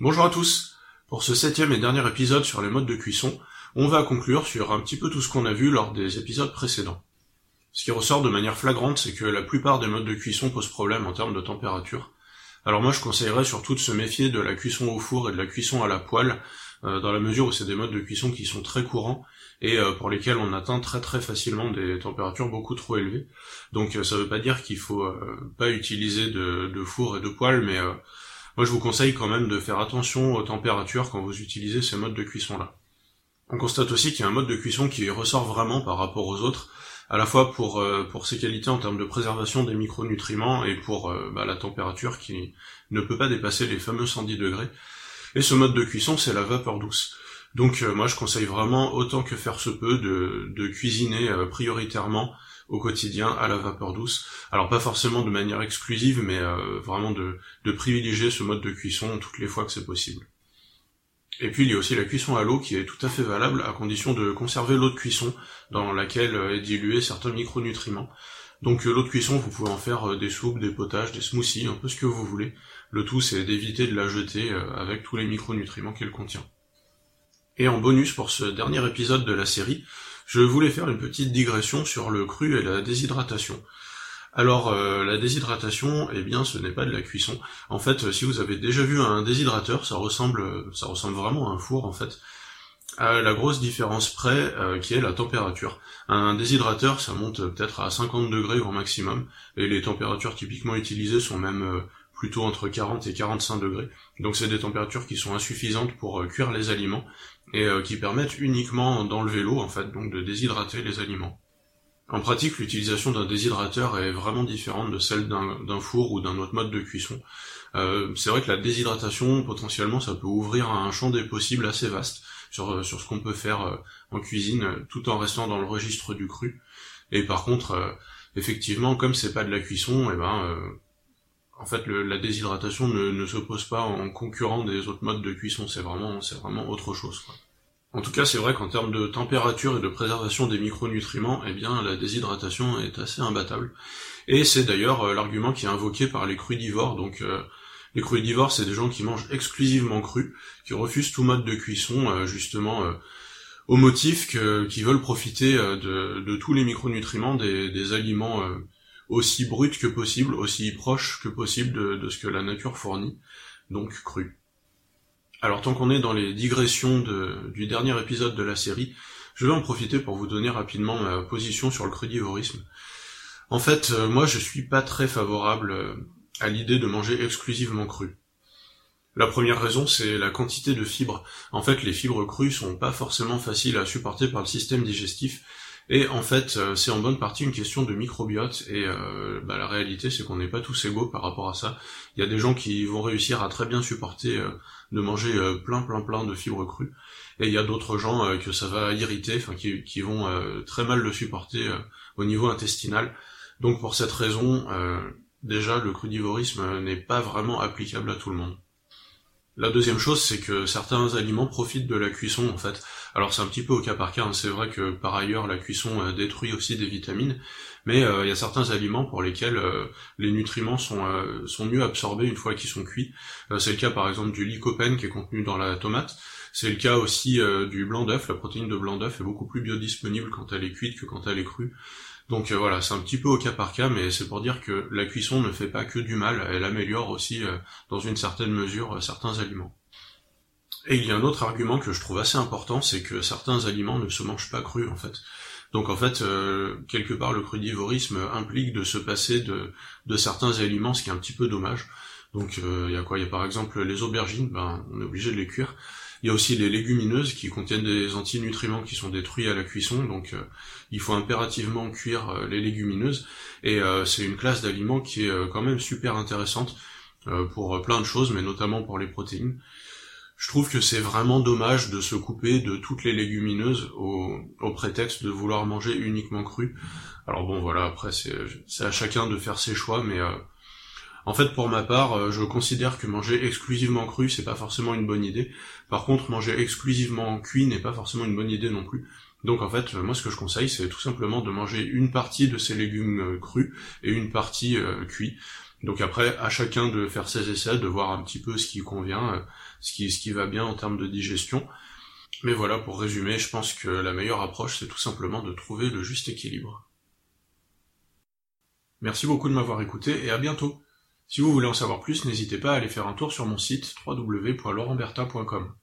Bonjour à tous. Pour ce septième et dernier épisode sur les modes de cuisson, on va conclure sur un petit peu tout ce qu'on a vu lors des épisodes précédents. Ce qui ressort de manière flagrante, c'est que la plupart des modes de cuisson posent problème en termes de température. Alors moi je conseillerais surtout de se méfier de la cuisson au four et de la cuisson à la poêle, euh, dans la mesure où c'est des modes de cuisson qui sont très courants et euh, pour lesquels on atteint très très facilement des températures beaucoup trop élevées. Donc euh, ça veut pas dire qu'il faut pas utiliser de, de, four et de poêle, mais moi, je vous conseille quand même de faire attention aux températures quand vous utilisez ces modes de cuisson-là. On constate aussi qu'il y a un mode de cuisson qui ressort vraiment par rapport aux autres, à la fois pour, euh, pour ses qualités en termes de préservation des micronutriments et pour euh, bah, la température qui ne peut pas dépasser les fameux 110 degrés. Et ce mode de cuisson, c'est la vapeur douce. Donc euh, moi, je conseille vraiment, autant que faire se peut, de, de cuisiner prioritairement au quotidien à la vapeur douce. Alors pas forcément de manière exclusive, mais euh, vraiment de, de privilégier ce mode de cuisson toutes les fois que c'est possible. Et puis il y a aussi la cuisson à l'eau qui est tout à fait valable à condition de conserver l'eau de cuisson dans laquelle est dilué certains micronutriments. Donc euh, l'eau de cuisson, vous pouvez en faire euh, des soupes, des potages, des smoothies, un peu ce que vous voulez. Le tout c'est d'éviter de la jeter avec tous les micronutriments qu'elle contient. Et en bonus pour ce dernier épisode de la série, je voulais faire une petite digression sur le cru et la déshydratation. Alors euh, la déshydratation, eh bien ce n'est pas de la cuisson. En fait, si vous avez déjà vu un déshydrateur, ça ressemble ça ressemble vraiment à un four en fait. À la grosse différence près euh, qui est la température. Un déshydrateur, ça monte peut-être à 50 degrés au maximum, et les températures typiquement utilisées sont même euh, plutôt entre 40 et 45 degrés. Donc c'est des températures qui sont insuffisantes pour cuire les aliments, et euh, qui permettent uniquement d'enlever l'eau en fait, donc de déshydrater les aliments. En pratique, l'utilisation d'un déshydrateur est vraiment différente de celle d'un four ou d'un autre mode de cuisson. Euh, c'est vrai que la déshydratation, potentiellement, ça peut ouvrir un champ des possibles assez vaste sur, euh, sur ce qu'on peut faire en cuisine, tout en restant dans le registre du cru. Et par contre, effectivement, comme c'est pas de la cuisson, eh ben, en fait, la déshydratation ne, ne s'oppose pas en concurrent des autres modes de cuisson. C'est vraiment, c'est vraiment autre chose. En tout cas, c'est vrai qu'en termes de température et de préservation des micronutriments, eh bien, la déshydratation est assez imbattable. Et c'est d'ailleurs euh, l'argument qui est invoqué par les crudivores. Donc, euh, les crudivores, c'est des gens qui mangent exclusivement cru, qui refusent tout mode de cuisson, euh, justement, au motif qu'ils veulent profiter de, tous les micronutriments des aliments aussi bruts que possible, aussi proches que possible de, de ce que la nature fournit, donc cru. Alors tant qu'on est dans les digressions du dernier épisode de la série, je vais en profiter pour vous donner rapidement ma position sur le crudivorisme. En fait, euh, moi je suis pas très favorable euh, à l'idée de manger exclusivement cru. La première raison, c'est la quantité de fibres. En fait, les fibres crues sont pas forcément faciles à supporter par le système digestif, et en fait, euh, c'est en bonne partie une question de microbiote, et euh, bah, la réalité c'est qu'on n'est pas tous égaux par rapport à ça. Il y a des gens qui vont réussir à très bien supporter euh, de manger plein plein plein de fibres crues, et il y a d'autres gens que ça va irriter, enfin qui, qui, vont très mal le supporter au niveau intestinal. Donc pour cette raison, déjà le crudivorisme n'est pas vraiment applicable à tout le monde. La deuxième chose, c'est que certains aliments profitent de la cuisson en fait. Alors c'est un petit peu au cas par cas, hein. c'est vrai que par ailleurs la cuisson euh, détruit aussi des vitamines, mais euh, il y a certains aliments pour lesquels euh, les nutriments sont, sont mieux absorbés une fois qu'ils sont cuits. c'est le cas par exemple du lycopène qui est contenu dans la tomate, c'est le cas aussi du blanc d'œuf, la protéine de blanc d'œuf est beaucoup plus biodisponible quand elle est cuite que quand elle est crue. Donc voilà, c'est un petit peu au cas par cas, mais c'est pour dire que la cuisson ne fait pas que du mal, elle améliore aussi dans une certaine mesure certains aliments. Et il y a un autre argument que je trouve assez important, c'est que certains aliments ne se mangent pas crus en fait. Donc en fait, euh, quelque part, le crudivorisme implique de se passer de, certains aliments, ce qui est un petit peu dommage. Donc euh, il y a quoi? Il y a par exemple les aubergines, ben, on est obligé de les cuire. Il y a aussi les légumineuses qui contiennent des antinutriments qui sont détruits à la cuisson, donc euh, il faut impérativement cuire les légumineuses. Et c'est une classe d'aliments qui est quand même super intéressante pour plein de choses, mais notamment pour les protéines je trouve que c'est vraiment dommage de se couper de toutes les légumineuses au, prétexte de vouloir manger uniquement cru. Alors bon voilà, après c'est à chacun de faire ses choix, mais euh, en fait pour ma part, euh, je considère que manger exclusivement cru c'est pas forcément une bonne idée. Par contre, manger exclusivement cuit n'est pas forcément une bonne idée non plus. Donc en fait, moi ce que je conseille, c'est tout simplement de manger une partie de ces légumes euh, crus et une partie cuits. Donc après, à chacun de faire ses essais, de voir un petit peu ce qui convient, euh, ce qui, va bien en termes de digestion. Mais voilà, pour résumer, je pense que la meilleure approche, c'est tout simplement de trouver le juste équilibre. Merci beaucoup de m'avoir écouté et à bientôt. Si vous voulez en savoir plus, n'hésitez pas à aller faire un tour sur mon site www.laurentberta.com.